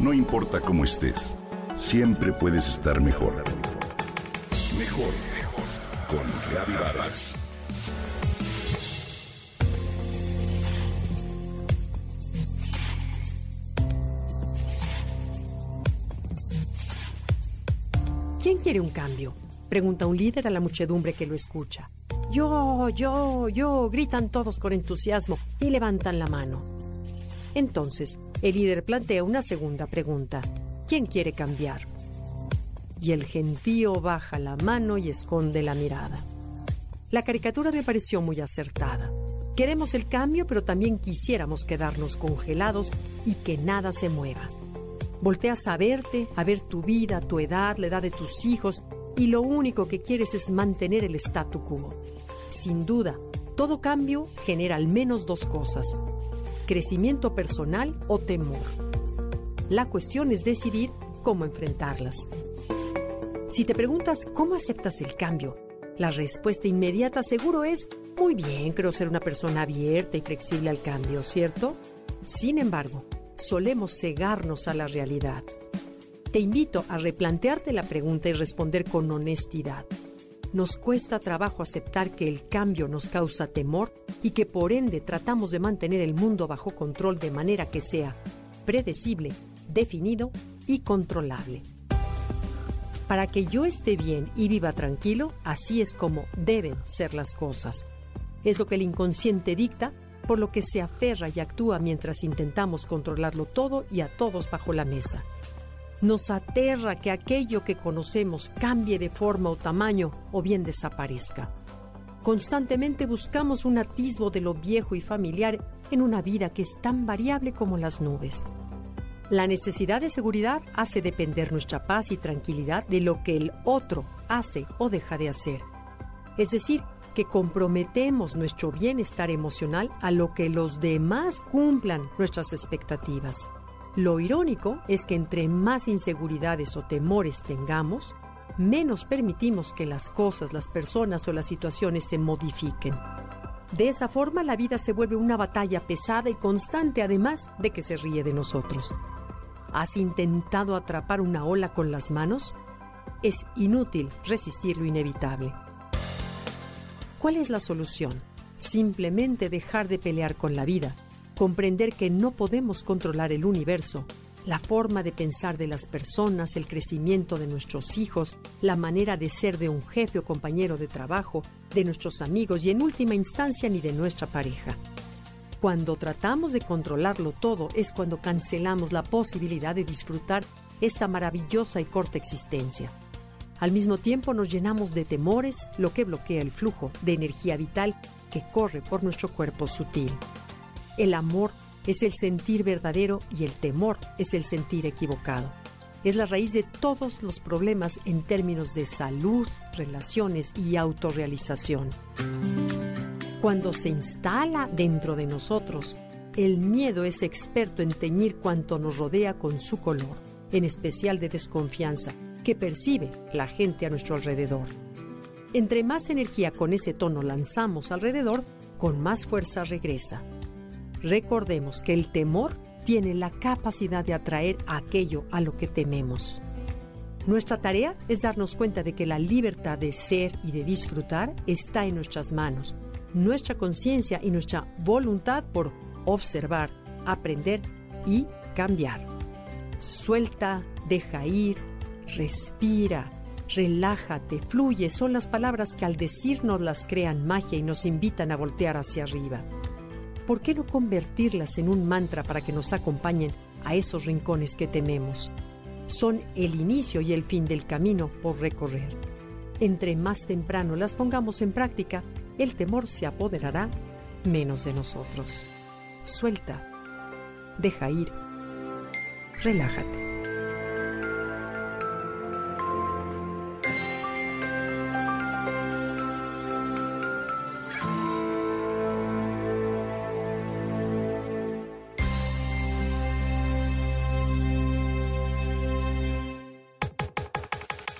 No importa cómo estés, siempre puedes estar mejor. Mejor, mejor. Con Reavivadas. ¿Quién quiere un cambio? Pregunta un líder a la muchedumbre que lo escucha. Yo, yo, yo, gritan todos con entusiasmo y levantan la mano. Entonces, el líder plantea una segunda pregunta. ¿Quién quiere cambiar? Y el gentío baja la mano y esconde la mirada. La caricatura me pareció muy acertada. Queremos el cambio, pero también quisiéramos quedarnos congelados y que nada se mueva. Volteas a verte, a ver tu vida, tu edad, la edad de tus hijos, y lo único que quieres es mantener el statu quo. Sin duda, todo cambio genera al menos dos cosas, crecimiento personal o temor. La cuestión es decidir cómo enfrentarlas. Si te preguntas cómo aceptas el cambio, la respuesta inmediata seguro es, muy bien, creo ser una persona abierta y flexible al cambio, ¿cierto? Sin embargo, solemos cegarnos a la realidad. Te invito a replantearte la pregunta y responder con honestidad. Nos cuesta trabajo aceptar que el cambio nos causa temor y que por ende tratamos de mantener el mundo bajo control de manera que sea predecible, definido y controlable. Para que yo esté bien y viva tranquilo, así es como deben ser las cosas. Es lo que el inconsciente dicta, por lo que se aferra y actúa mientras intentamos controlarlo todo y a todos bajo la mesa. Nos aterra que aquello que conocemos cambie de forma o tamaño o bien desaparezca. Constantemente buscamos un atisbo de lo viejo y familiar en una vida que es tan variable como las nubes. La necesidad de seguridad hace depender nuestra paz y tranquilidad de lo que el otro hace o deja de hacer. Es decir, que comprometemos nuestro bienestar emocional a lo que los demás cumplan nuestras expectativas. Lo irónico es que entre más inseguridades o temores tengamos, menos permitimos que las cosas, las personas o las situaciones se modifiquen. De esa forma la vida se vuelve una batalla pesada y constante además de que se ríe de nosotros. ¿Has intentado atrapar una ola con las manos? Es inútil resistir lo inevitable. ¿Cuál es la solución? Simplemente dejar de pelear con la vida comprender que no podemos controlar el universo, la forma de pensar de las personas, el crecimiento de nuestros hijos, la manera de ser de un jefe o compañero de trabajo, de nuestros amigos y en última instancia ni de nuestra pareja. Cuando tratamos de controlarlo todo es cuando cancelamos la posibilidad de disfrutar esta maravillosa y corta existencia. Al mismo tiempo nos llenamos de temores, lo que bloquea el flujo de energía vital que corre por nuestro cuerpo sutil. El amor es el sentir verdadero y el temor es el sentir equivocado. Es la raíz de todos los problemas en términos de salud, relaciones y autorrealización. Cuando se instala dentro de nosotros, el miedo es experto en teñir cuanto nos rodea con su color, en especial de desconfianza, que percibe la gente a nuestro alrededor. Entre más energía con ese tono lanzamos alrededor, con más fuerza regresa. Recordemos que el temor tiene la capacidad de atraer aquello a lo que tememos. Nuestra tarea es darnos cuenta de que la libertad de ser y de disfrutar está en nuestras manos, nuestra conciencia y nuestra voluntad por observar, aprender y cambiar. Suelta, deja ir, respira, relájate, fluye, son las palabras que al decirnos las crean magia y nos invitan a voltear hacia arriba. ¿Por qué no convertirlas en un mantra para que nos acompañen a esos rincones que tememos? Son el inicio y el fin del camino por recorrer. Entre más temprano las pongamos en práctica, el temor se apoderará menos de nosotros. Suelta, deja ir, relájate.